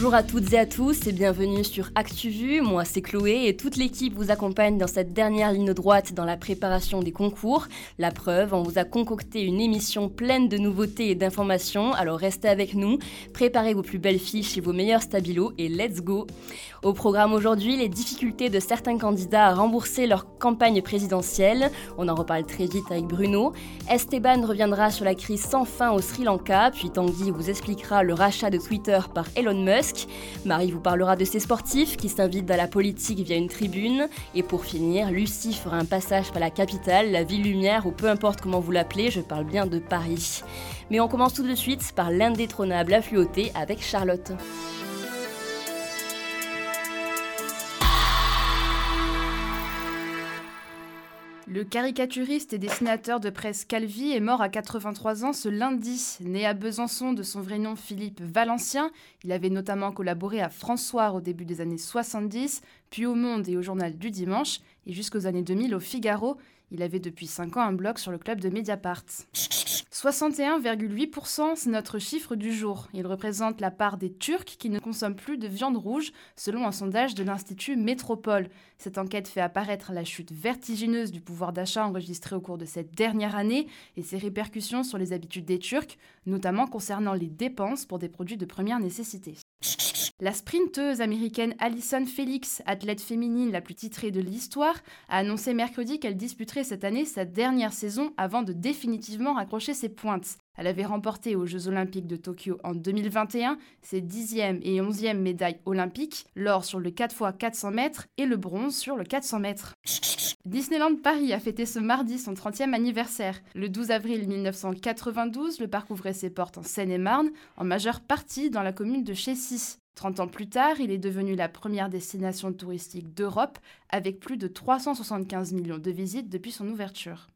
Bonjour à toutes et à tous et bienvenue sur ActuVu. Moi c'est Chloé et toute l'équipe vous accompagne dans cette dernière ligne droite dans la préparation des concours. La preuve, on vous a concocté une émission pleine de nouveautés et d'informations, alors restez avec nous, préparez vos plus belles fiches et vos meilleurs stabilos et let's go Au programme aujourd'hui, les difficultés de certains candidats à rembourser leur campagne présidentielle. On en reparle très vite avec Bruno. Esteban reviendra sur la crise sans fin au Sri Lanka, puis Tanguy vous expliquera le rachat de Twitter par Elon Musk. Marie vous parlera de ses sportifs qui s'invitent dans la politique via une tribune. Et pour finir, Lucie fera un passage par la capitale, la ville lumière ou peu importe comment vous l'appelez, je parle bien de Paris. Mais on commence tout de suite par l'indétrônable affluoté avec Charlotte. Le caricaturiste et dessinateur de presse Calvi est mort à 83 ans ce lundi. Né à Besançon de son vrai nom Philippe Valencien, il avait notamment collaboré à François au début des années 70, puis au Monde et au Journal du Dimanche, et jusqu'aux années 2000 au Figaro. Il avait depuis 5 ans un blog sur le club de Mediapart. 61,8%, c'est notre chiffre du jour. Il représente la part des Turcs qui ne consomment plus de viande rouge, selon un sondage de l'Institut Métropole. Cette enquête fait apparaître la chute vertigineuse du pouvoir d'achat enregistré au cours de cette dernière année et ses répercussions sur les habitudes des Turcs, notamment concernant les dépenses pour des produits de première nécessité. La sprinteuse américaine Alison Felix, athlète féminine la plus titrée de l'histoire, a annoncé mercredi qu'elle disputerait cette année sa dernière saison avant de définitivement raccrocher ses pointes. Elle avait remporté aux Jeux olympiques de Tokyo en 2021 ses 10e et 11e médailles olympiques, l'or sur le 4x400 mètres et le bronze sur le 400 mètres. Disneyland Paris a fêté ce mardi son 30e anniversaire. Le 12 avril 1992, le parc ouvrait ses portes en Seine-et-Marne, en majeure partie dans la commune de Chessy. 30 ans plus tard, il est devenu la première destination touristique d'Europe avec plus de 375 millions de visites depuis son ouverture.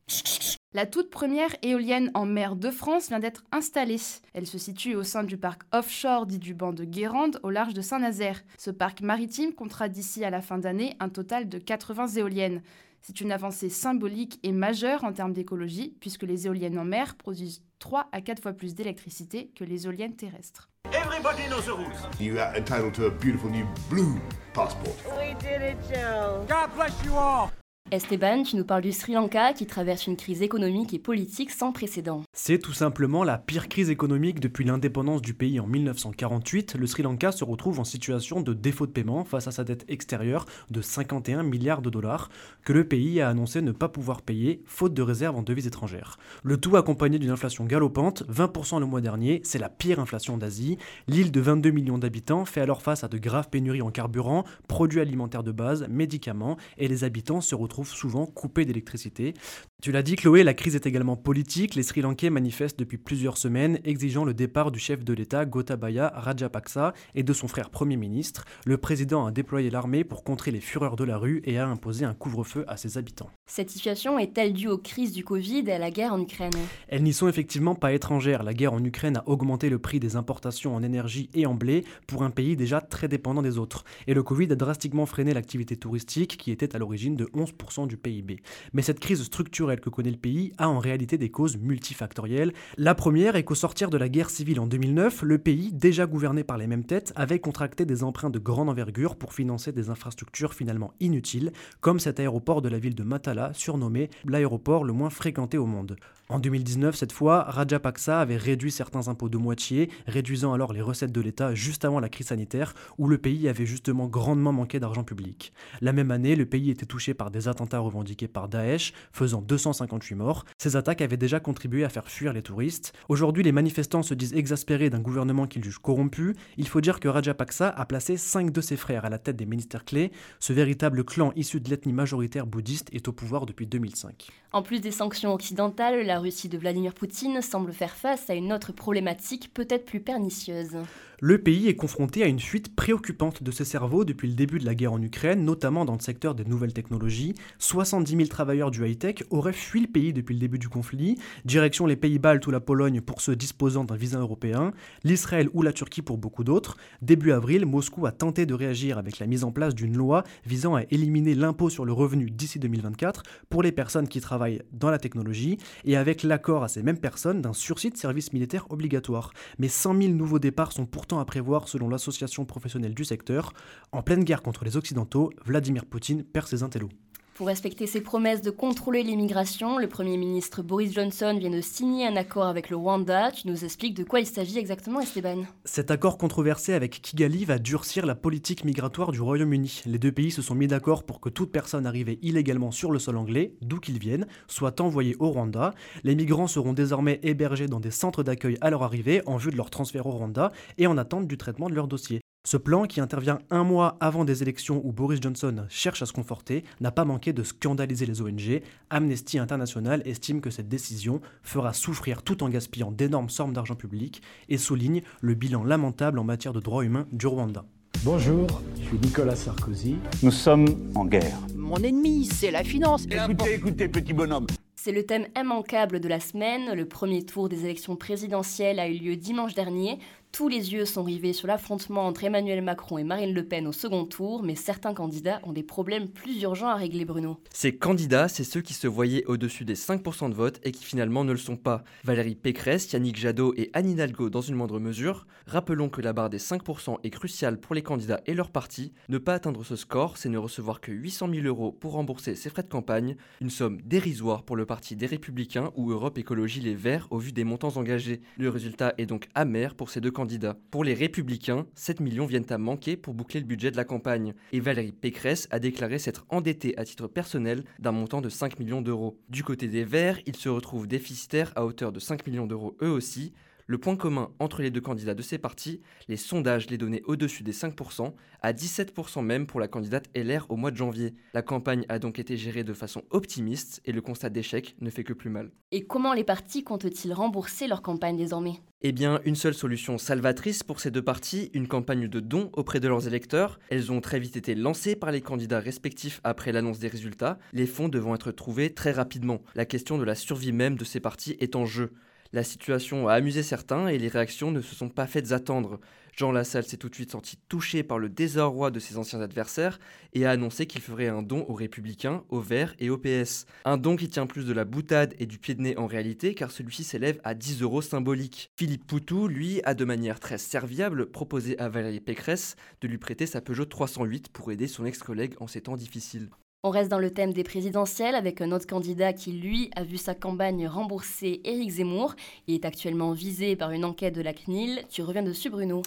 La toute première éolienne en mer de France vient d'être installée. Elle se situe au sein du parc offshore dit du banc de Guérande au large de Saint-Nazaire. Ce parc maritime comptera d'ici à la fin d'année un total de 80 éoliennes. C'est une avancée symbolique et majeure en termes d'écologie puisque les éoliennes en mer produisent 3 à 4 fois plus d'électricité que les éoliennes terrestres. Everybody knows the rules. You are entitled to a beautiful new blue passport. We did it, Joe. God bless you all. Esteban, tu nous parles du Sri Lanka qui traverse une crise économique et politique sans précédent. C'est tout simplement la pire crise économique depuis l'indépendance du pays en 1948. Le Sri Lanka se retrouve en situation de défaut de paiement face à sa dette extérieure de 51 milliards de dollars que le pays a annoncé ne pas pouvoir payer faute de réserves en devises étrangères. Le tout accompagné d'une inflation galopante, 20% le mois dernier, c'est la pire inflation d'Asie. L'île de 22 millions d'habitants fait alors face à de graves pénuries en carburant, produits alimentaires de base, médicaments et les habitants se retrouvent souvent coupés d'électricité. Tu l'as dit Chloé, la crise est également politique. Les Sri Lankais manifestent depuis plusieurs semaines exigeant le départ du chef de l'État Gotabaya Rajapaksa et de son frère Premier ministre. Le président a déployé l'armée pour contrer les fureurs de la rue et a imposé un couvre-feu à ses habitants. Cette situation est-elle due aux crises du Covid et à la guerre en Ukraine? Elles n'y sont effectivement pas étrangères. La guerre en Ukraine a augmenté le prix des importations en énergie et en blé pour un pays déjà très dépendant des autres. Et le Covid a drastiquement freiné l'activité touristique qui était à l'origine de 11% du PIB. Mais cette crise structurelle que connaît le pays a en réalité des causes multifactorielles. La première est qu'au sortir de la guerre civile en 2009, le pays, déjà gouverné par les mêmes têtes, avait contracté des emprunts de grande envergure pour financer des infrastructures finalement inutiles, comme cet aéroport de la ville de Matala, surnommé l'aéroport le moins fréquenté au monde. En 2019, cette fois, Rajapaksa avait réduit certains impôts de moitié, réduisant alors les recettes de l'État juste avant la crise sanitaire, où le pays avait justement grandement manqué d'argent public. La même année, le pays était touché par des attentats revendiqués par Daesh, faisant 258 morts. Ces attaques avaient déjà contribué à faire fuir les touristes. Aujourd'hui, les manifestants se disent exaspérés d'un gouvernement qu'ils jugent corrompu. Il faut dire que Rajapaksa a placé cinq de ses frères à la tête des ministères clés. Ce véritable clan issu de l'ethnie majoritaire bouddhiste est au pouvoir depuis 2005. En plus des sanctions occidentales, Russie de Vladimir Poutine semble faire face à une autre problématique peut-être plus pernicieuse. Le pays est confronté à une fuite préoccupante de ses cerveaux depuis le début de la guerre en Ukraine, notamment dans le secteur des nouvelles technologies. 70 000 travailleurs du high-tech auraient fui le pays depuis le début du conflit, direction les Pays-Baltes ou la Pologne pour ceux disposant d'un visa européen, l'Israël ou la Turquie pour beaucoup d'autres. Début avril, Moscou a tenté de réagir avec la mise en place d'une loi visant à éliminer l'impôt sur le revenu d'ici 2024 pour les personnes qui travaillent dans la technologie et avec l'accord à ces mêmes personnes d'un sursis de service militaire obligatoire. Mais 100 000 nouveaux départs sont pourtant à prévoir selon l'association professionnelle du secteur. En pleine guerre contre les Occidentaux, Vladimir Poutine perd ses intellos. Pour respecter ses promesses de contrôler l'immigration, le Premier ministre Boris Johnson vient de signer un accord avec le Rwanda. Tu nous expliques de quoi il s'agit exactement, Esteban Cet accord controversé avec Kigali va durcir la politique migratoire du Royaume-Uni. Les deux pays se sont mis d'accord pour que toute personne arrivée illégalement sur le sol anglais, d'où qu'ils viennent, soit envoyée au Rwanda. Les migrants seront désormais hébergés dans des centres d'accueil à leur arrivée en vue de leur transfert au Rwanda et en attente du traitement de leur dossier. Ce plan, qui intervient un mois avant des élections où Boris Johnson cherche à se conforter, n'a pas manqué de scandaliser les ONG. Amnesty International estime que cette décision fera souffrir tout en gaspillant d'énormes sommes d'argent public et souligne le bilan lamentable en matière de droits humains du Rwanda. Bonjour, je suis Nicolas Sarkozy. Nous sommes en guerre. Mon ennemi, c'est la finance. Écoutez, écoutez, petit bonhomme. C'est le thème immanquable de la semaine. Le premier tour des élections présidentielles a eu lieu dimanche dernier. Tous les yeux sont rivés sur l'affrontement entre Emmanuel Macron et Marine Le Pen au second tour, mais certains candidats ont des problèmes plus urgents à régler, Bruno. Ces candidats, c'est ceux qui se voyaient au-dessus des 5% de vote et qui finalement ne le sont pas. Valérie Pécresse, Yannick Jadot et Anne Hidalgo dans une moindre mesure. Rappelons que la barre des 5% est cruciale pour les candidats et leurs partis. Ne pas atteindre ce score, c'est ne recevoir que 800 000 euros pour rembourser ses frais de campagne, une somme dérisoire pour le parti des Républicains ou Europe Écologie Les Verts au vu des montants engagés. Le résultat est donc amer pour ces deux candidats pour les Républicains, 7 millions viennent à manquer pour boucler le budget de la campagne. Et Valérie Pécresse a déclaré s'être endettée à titre personnel d'un montant de 5 millions d'euros. Du côté des Verts, ils se retrouvent déficitaires à hauteur de 5 millions d'euros eux aussi. Le point commun entre les deux candidats de ces partis, les sondages les donnaient au-dessus des 5%, à 17% même pour la candidate LR au mois de janvier. La campagne a donc été gérée de façon optimiste et le constat d'échec ne fait que plus mal. Et comment les partis comptent-ils rembourser leur campagne désormais? Eh bien, une seule solution salvatrice pour ces deux partis, une campagne de dons auprès de leurs électeurs. Elles ont très vite été lancées par les candidats respectifs après l'annonce des résultats, les fonds devant être trouvés très rapidement. La question de la survie même de ces partis est en jeu. La situation a amusé certains et les réactions ne se sont pas faites attendre. Jean Lassalle s'est tout de suite senti touché par le désarroi de ses anciens adversaires et a annoncé qu'il ferait un don aux Républicains, aux Verts et au PS. Un don qui tient plus de la boutade et du pied de nez en réalité car celui-ci s'élève à 10 euros symboliques. Philippe Poutou, lui, a de manière très serviable proposé à Valérie Pécresse de lui prêter sa Peugeot 308 pour aider son ex-collègue en ces temps difficiles. On reste dans le thème des présidentielles avec un autre candidat qui, lui, a vu sa campagne rembourser Éric Zemmour. Il est actuellement visé par une enquête de la CNIL. Tu reviens dessus, Bruno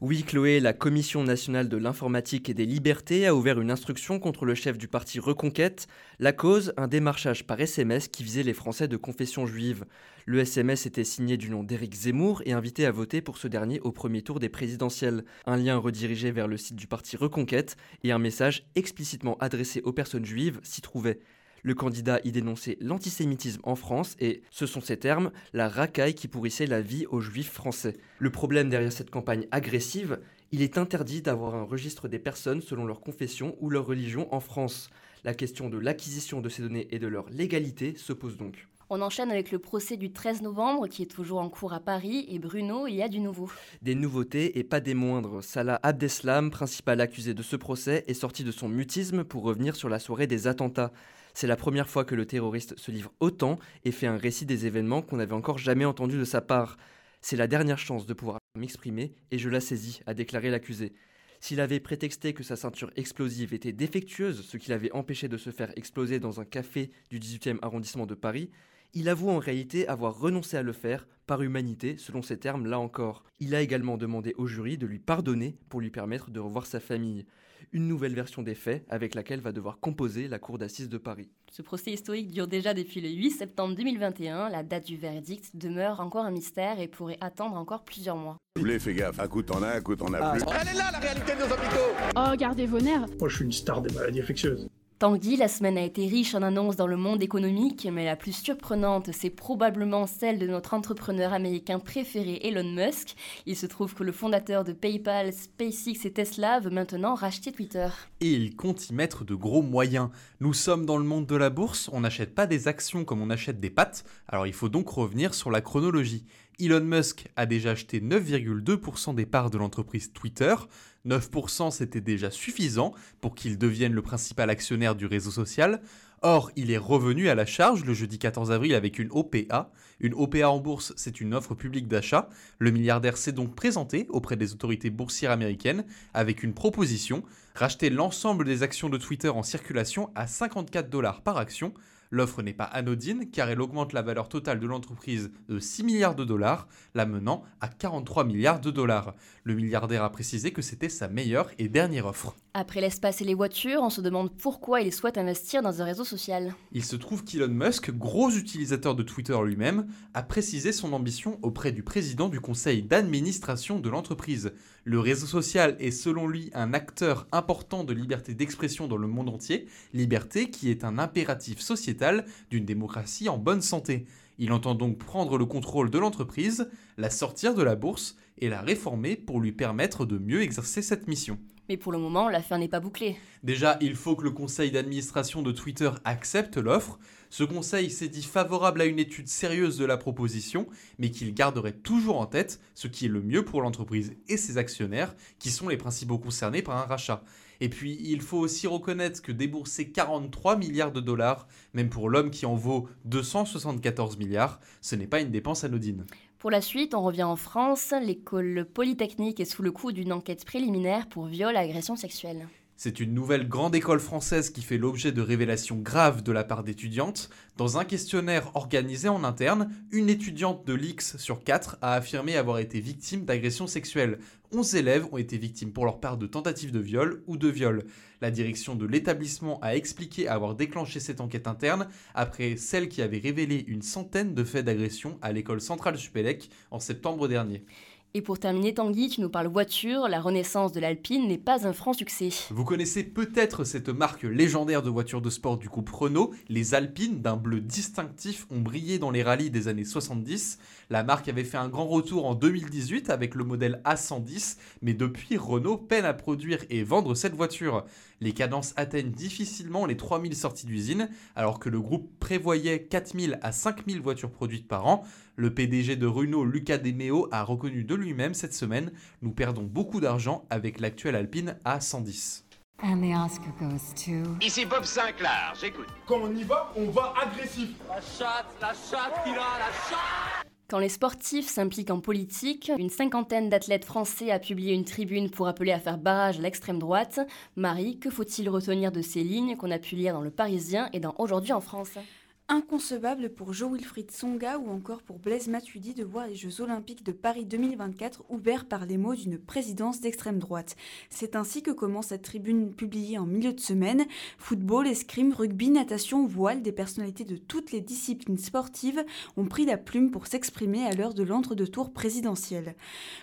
Oui, Chloé, la Commission nationale de l'informatique et des libertés a ouvert une instruction contre le chef du parti Reconquête. La cause, un démarchage par SMS qui visait les Français de confession juive. Le SMS était signé du nom d'Éric Zemmour et invité à voter pour ce dernier au premier tour des présidentielles. Un lien redirigé vers le site du parti Reconquête et un message explicitement adressé aux personnes juives s'y trouvait. Le candidat y dénonçait l'antisémitisme en France et, ce sont ces termes, la racaille qui pourrissait la vie aux juifs français. Le problème derrière cette campagne agressive, il est interdit d'avoir un registre des personnes selon leur confession ou leur religion en France. La question de l'acquisition de ces données et de leur légalité se pose donc. On enchaîne avec le procès du 13 novembre qui est toujours en cours à Paris. Et Bruno, il y a du nouveau. Des nouveautés et pas des moindres. Salah Abdeslam, principal accusé de ce procès, est sorti de son mutisme pour revenir sur la soirée des attentats. C'est la première fois que le terroriste se livre autant et fait un récit des événements qu'on n'avait encore jamais entendu de sa part. C'est la dernière chance de pouvoir m'exprimer et je la saisis, a déclaré l'accusé. S'il avait prétexté que sa ceinture explosive était défectueuse, ce qui l'avait empêché de se faire exploser dans un café du 18e arrondissement de Paris, il avoue en réalité avoir renoncé à le faire par humanité, selon ses termes là encore. Il a également demandé au jury de lui pardonner pour lui permettre de revoir sa famille. Une nouvelle version des faits avec laquelle va devoir composer la cour d'assises de Paris. Ce procès historique dure déjà depuis le 8 septembre 2021. La date du verdict demeure encore un mystère et pourrait attendre encore plusieurs mois. Vous voulez, fais gaffe. Un coup t'en as, un coup t'en as plus. Elle est là la réalité de nos hôpitaux Oh, gardez vos nerfs Moi je suis une star des maladies infectieuses. Tanguy, la semaine a été riche en annonces dans le monde économique, mais la plus surprenante, c'est probablement celle de notre entrepreneur américain préféré Elon Musk. Il se trouve que le fondateur de PayPal, SpaceX et Tesla veut maintenant racheter Twitter. Et il compte y mettre de gros moyens. Nous sommes dans le monde de la bourse, on n'achète pas des actions comme on achète des pâtes, alors il faut donc revenir sur la chronologie. Elon Musk a déjà acheté 9,2% des parts de l'entreprise Twitter. 9% c'était déjà suffisant pour qu'il devienne le principal actionnaire du réseau social. Or, il est revenu à la charge le jeudi 14 avril avec une OPA. Une OPA en bourse, c'est une offre publique d'achat. Le milliardaire s'est donc présenté auprès des autorités boursières américaines avec une proposition racheter l'ensemble des actions de Twitter en circulation à 54 dollars par action. L'offre n'est pas anodine car elle augmente la valeur totale de l'entreprise de 6 milliards de dollars, la menant à 43 milliards de dollars. Le milliardaire a précisé que c'était sa meilleure et dernière offre. Après l'espace et les voitures, on se demande pourquoi il souhaite investir dans un réseau social. Il se trouve qu'Elon Musk, gros utilisateur de Twitter lui-même, a précisé son ambition auprès du président du conseil d'administration de l'entreprise. Le réseau social est selon lui un acteur important de liberté d'expression dans le monde entier, liberté qui est un impératif sociétal d'une démocratie en bonne santé. Il entend donc prendre le contrôle de l'entreprise, la sortir de la bourse et la réformer pour lui permettre de mieux exercer cette mission. Mais pour le moment, l'affaire n'est pas bouclée. Déjà, il faut que le conseil d'administration de Twitter accepte l'offre. Ce conseil s'est dit favorable à une étude sérieuse de la proposition, mais qu'il garderait toujours en tête ce qui est le mieux pour l'entreprise et ses actionnaires, qui sont les principaux concernés par un rachat. Et puis, il faut aussi reconnaître que débourser 43 milliards de dollars, même pour l'homme qui en vaut 274 milliards, ce n'est pas une dépense anodine. Pour la suite, on revient en France. L'école polytechnique est sous le coup d'une enquête préliminaire pour viol et agression sexuelle. C'est une nouvelle grande école française qui fait l'objet de révélations graves de la part d'étudiantes. Dans un questionnaire organisé en interne, une étudiante de l'X sur 4 a affirmé avoir été victime d'agressions sexuelles. 11 élèves ont été victimes pour leur part de tentatives de viol ou de viol. La direction de l'établissement a expliqué avoir déclenché cette enquête interne après celle qui avait révélé une centaine de faits d'agression à l'école centrale Supélec en septembre dernier. Et pour terminer, Tanguy, tu nous parles voiture. La renaissance de l'Alpine n'est pas un franc succès. Vous connaissez peut-être cette marque légendaire de voitures de sport du groupe Renault. Les Alpines, d'un bleu distinctif, ont brillé dans les rallyes des années 70. La marque avait fait un grand retour en 2018 avec le modèle A110, mais depuis, Renault peine à produire et vendre cette voiture. Les cadences atteignent difficilement les 3000 sorties d'usine, alors que le groupe prévoyait 4000 à 5000 voitures produites par an. Le PDG de Renault, Lucas Demeo, a reconnu de lui-même cette semaine Nous perdons beaucoup d'argent avec l'actuelle Alpine A110. Ici Bob Sinclair, j'écoute. Quand on y va, on va agressif. La chatte, la chatte qu'il a, la chatte quand les sportifs s'impliquent en politique, une cinquantaine d'athlètes français a publié une tribune pour appeler à faire barrage à l'extrême droite. Marie, que faut-il retenir de ces lignes qu'on a pu lire dans Le Parisien et dans Aujourd'hui en France? Inconcevable pour Jo Wilfried Songa ou encore pour Blaise Matuidi de voir les Jeux Olympiques de Paris 2024 ouverts par les mots d'une présidence d'extrême droite. C'est ainsi que commence cette tribune publiée en milieu de semaine. Football, escrime, rugby, natation, voile, des personnalités de toutes les disciplines sportives ont pris la plume pour s'exprimer à l'heure de l'entre-deux-tours présidentiel.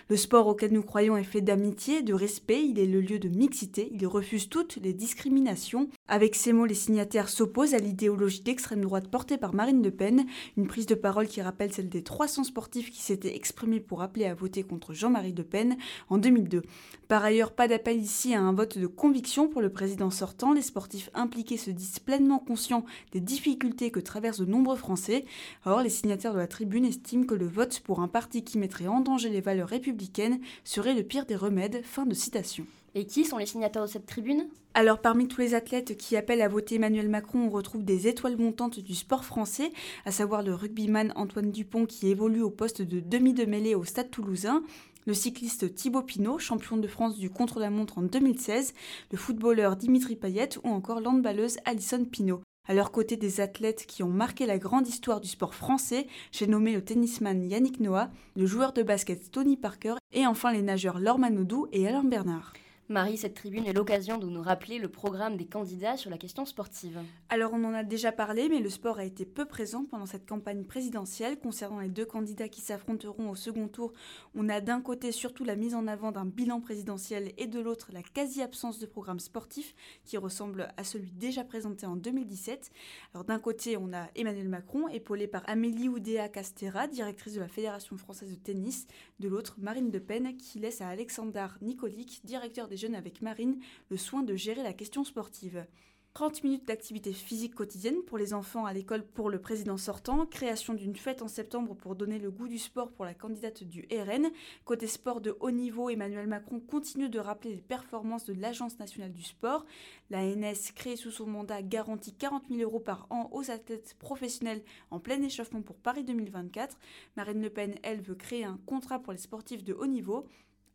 Le sport auquel nous croyons est fait d'amitié, de respect, il est le lieu de mixité, il refuse toutes les discriminations. Avec ces mots, les signataires s'opposent à l'idéologie d'extrême droite portée par Marine Le Pen, une prise de parole qui rappelle celle des 300 sportifs qui s'étaient exprimés pour appeler à voter contre Jean-Marie Le Pen en 2002. Par ailleurs, pas d'appel ici à un vote de conviction pour le président sortant. Les sportifs impliqués se disent pleinement conscients des difficultés que traversent de nombreux Français. Or, les signataires de la tribune estiment que le vote pour un parti qui mettrait en danger les valeurs républicaines serait le pire des remèdes. Fin de citation. Et qui sont les signataires de cette tribune? Alors parmi tous les athlètes qui appellent à voter Emmanuel Macron, on retrouve des étoiles montantes du sport français, à savoir le rugbyman Antoine Dupont qui évolue au poste de demi de mêlée au Stade toulousain, le cycliste Thibaut Pinot, champion de France du contre-la-montre en 2016, le footballeur Dimitri Payet ou encore l'handballeuse Alison Pinot. À leur côté des athlètes qui ont marqué la grande histoire du sport français, j'ai nommé le tennisman Yannick Noah, le joueur de basket Tony Parker et enfin les nageurs Laure Manodou et Alain Bernard. Marie, cette tribune est l'occasion de nous rappeler le programme des candidats sur la question sportive. Alors on en a déjà parlé, mais le sport a été peu présent pendant cette campagne présidentielle. Concernant les deux candidats qui s'affronteront au second tour, on a d'un côté surtout la mise en avant d'un bilan présidentiel et de l'autre la quasi-absence de programme sportif qui ressemble à celui déjà présenté en 2017. Alors d'un côté, on a Emmanuel Macron, épaulé par Amélie Oudéa Castera, directrice de la Fédération française de tennis. De l'autre, Marine Le Pen, qui laisse à Alexandre Nicolic, directeur des Jeunes avec Marine le soin de gérer la question sportive. 30 minutes d'activité physique quotidienne pour les enfants à l'école pour le président sortant, création d'une fête en septembre pour donner le goût du sport pour la candidate du RN. Côté sport de haut niveau, Emmanuel Macron continue de rappeler les performances de l'Agence nationale du sport. La NS, créée sous son mandat, garantit 40 000 euros par an aux athlètes professionnels en plein échauffement pour Paris 2024. Marine Le Pen, elle, veut créer un contrat pour les sportifs de haut niveau,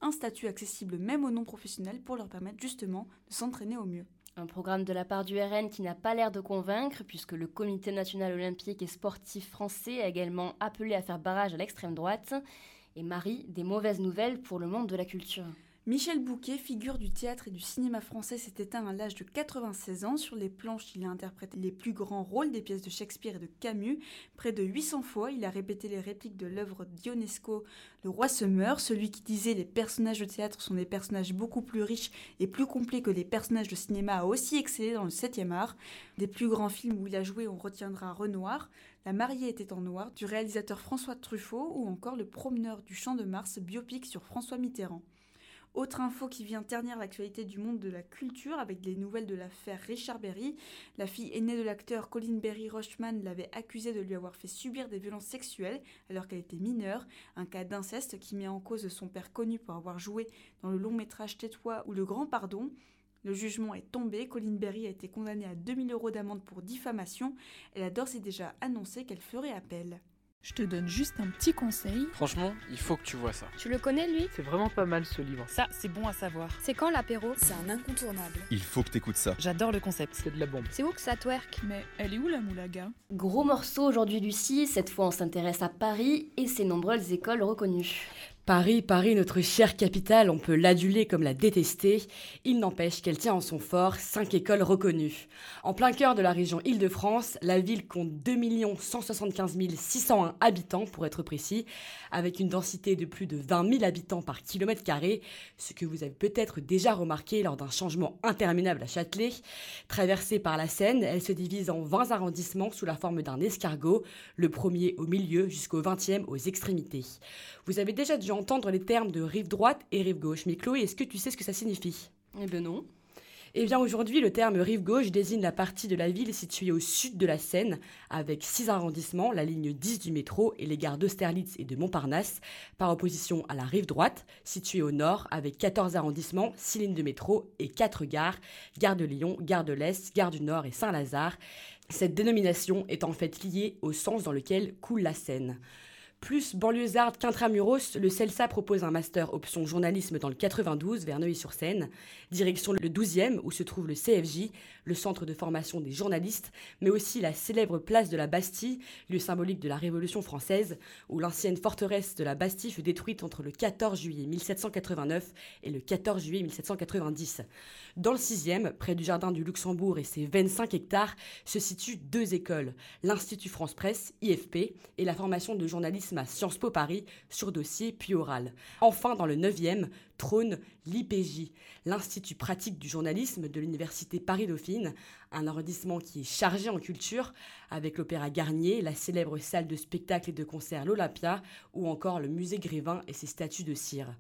un statut accessible même aux non-professionnels pour leur permettre justement de s'entraîner au mieux. Un programme de la part du RN qui n'a pas l'air de convaincre, puisque le Comité national olympique et sportif français a également appelé à faire barrage à l'extrême droite. Et Marie, des mauvaises nouvelles pour le monde de la culture. Michel Bouquet, figure du théâtre et du cinéma français, s'est éteint à l'âge de 96 ans. Sur les planches, il a interprété les plus grands rôles des pièces de Shakespeare et de Camus. Près de 800 fois, il a répété les répliques de l'œuvre d'Ionesco Le roi se meurt, celui qui disait les personnages de théâtre sont des personnages beaucoup plus riches et plus complets que les personnages de cinéma a aussi excellé dans le 7e art. Des plus grands films où il a joué, on retiendra Renoir, La mariée était en noir, du réalisateur François Truffaut ou encore Le promeneur du champ de Mars, biopic sur François Mitterrand. Autre info qui vient ternir l'actualité du monde de la culture avec les nouvelles de l'affaire Richard Berry. La fille aînée de l'acteur Colin Berry Rochman l'avait accusé de lui avoir fait subir des violences sexuelles alors qu'elle était mineure, un cas d'inceste qui met en cause son père connu pour avoir joué dans le long métrage Tais-toi ou Le Grand Pardon. Le jugement est tombé, Colin Berry a été condamnée à 2000 euros d'amende pour diffamation. Elle a d'ores et déjà annoncé qu'elle ferait appel. Je te donne juste un petit conseil. Franchement, il faut que tu vois ça. Tu le connais, lui? C'est vraiment pas mal ce livre. Ça, c'est bon à savoir. C'est quand l'apéro? C'est un incontournable. Il faut que t'écoutes ça. J'adore le concept. C'est de la bombe. C'est où que ça twerk? Mais elle est où la moulaga? Gros morceau aujourd'hui, Lucie. Cette fois, on s'intéresse à Paris et ses nombreuses écoles reconnues. Paris, Paris, notre chère capitale, on peut l'aduler comme la détester. Il n'empêche qu'elle tient en son fort cinq écoles reconnues. En plein cœur de la région Île-de-France, la ville compte 2 175 601 habitants, pour être précis, avec une densité de plus de 20 000 habitants par kilomètre carré, ce que vous avez peut-être déjà remarqué lors d'un changement interminable à Châtelet. Traversée par la Seine, elle se divise en 20 arrondissements sous la forme d'un escargot, le premier au milieu jusqu'au 20e aux extrémités. Vous avez déjà dû entendre les termes de rive droite et rive gauche. Mais Chloé, est-ce que tu sais ce que ça signifie? Eh bien non. Eh bien aujourd'hui, le terme rive gauche désigne la partie de la ville située au sud de la Seine, avec six arrondissements, la ligne 10 du métro et les gares d'Austerlitz et de Montparnasse, par opposition à la rive droite, située au nord, avec 14 arrondissements, 6 lignes de métro et 4 gares, gare de Lyon, gare de l'Est, gare du Nord et Saint-Lazare. Cette dénomination est en fait liée au sens dans lequel coule la Seine. Plus banlieusarde qu'intramuros, le CELSA propose un master option journalisme dans le 92 vers Neuilly-sur-Seine, direction le 12e où se trouve le CFJ, le centre de formation des journalistes, mais aussi la célèbre place de la Bastille, lieu symbolique de la Révolution française, où l'ancienne forteresse de la Bastille fut détruite entre le 14 juillet 1789 et le 14 juillet 1790. Dans le 6e, près du jardin du Luxembourg et ses 25 hectares, se situent deux écoles, l'Institut France Presse, IFP, et la formation de journalisme à Sciences Po Paris sur dossier puis oral. Enfin, dans le 9e, trône l'IPJ, l'Institut pratique du journalisme de l'Université Paris-Dauphine, un arrondissement qui est chargé en culture, avec l'Opéra Garnier, la célèbre salle de spectacle et de concert l'Olympia, ou encore le musée Grévin et ses statues de cire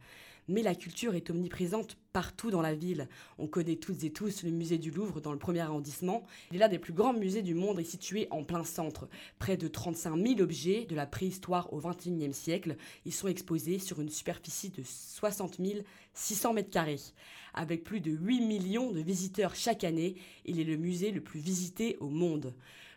mais la culture est omniprésente partout dans la ville. On connaît toutes et tous le musée du Louvre dans le premier arrondissement. Il est l'un des plus grands musées du monde et situé en plein centre. Près de 35 000 objets de la préhistoire au XXIe siècle, ils sont exposés sur une superficie de 60 600 mètres carrés. Avec plus de 8 millions de visiteurs chaque année, il est le musée le plus visité au monde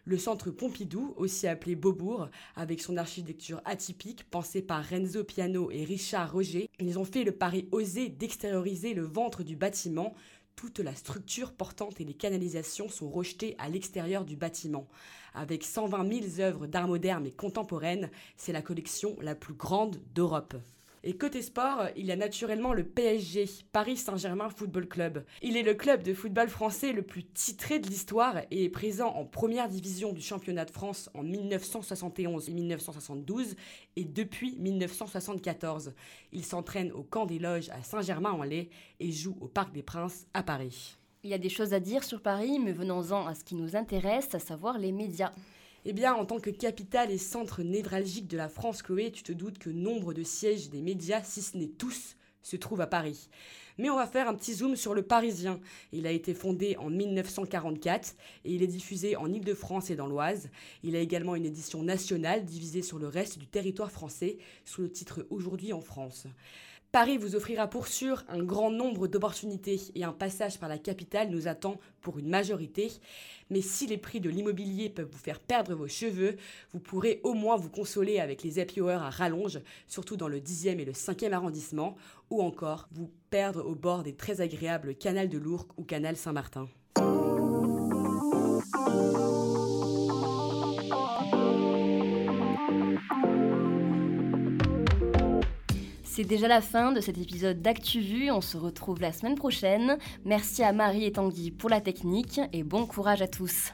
le centre Pompidou, aussi appelé Beaubourg, avec son architecture atypique pensée par Renzo Piano et Richard Roger. Ils ont fait le pari osé d'extérioriser le ventre du bâtiment. Toute la structure portante et les canalisations sont rejetées à l'extérieur du bâtiment. Avec 120 000 œuvres d'art moderne et contemporaines, c'est la collection la plus grande d'Europe. Et côté sport, il y a naturellement le PSG, Paris Saint-Germain Football Club. Il est le club de football français le plus titré de l'histoire et est présent en première division du championnat de France en 1971 et 1972 et depuis 1974. Il s'entraîne au camp des loges à Saint-Germain-en-Laye et joue au Parc des Princes à Paris. Il y a des choses à dire sur Paris, mais venons-en à ce qui nous intéresse, à savoir les médias. Eh bien, en tant que capitale et centre névralgique de la France, Chloé, tu te doutes que nombre de sièges des médias, si ce n'est tous, se trouve à Paris. Mais on va faire un petit zoom sur le Parisien. Il a été fondé en 1944 et il est diffusé en Ile-de-France et dans l'Oise. Il a également une édition nationale divisée sur le reste du territoire français sous le titre Aujourd'hui en France. Paris vous offrira pour sûr un grand nombre d'opportunités et un passage par la capitale nous attend pour une majorité. Mais si les prix de l'immobilier peuvent vous faire perdre vos cheveux, vous pourrez au moins vous consoler avec les happy à rallonge, surtout dans le 10e et le 5e arrondissement, ou encore vous perdre au bord des très agréables canals de l'Ourcq ou canal Saint-Martin. C'est déjà la fin de cet épisode d'ActuVu. On se retrouve la semaine prochaine. Merci à Marie et Tanguy pour la technique et bon courage à tous.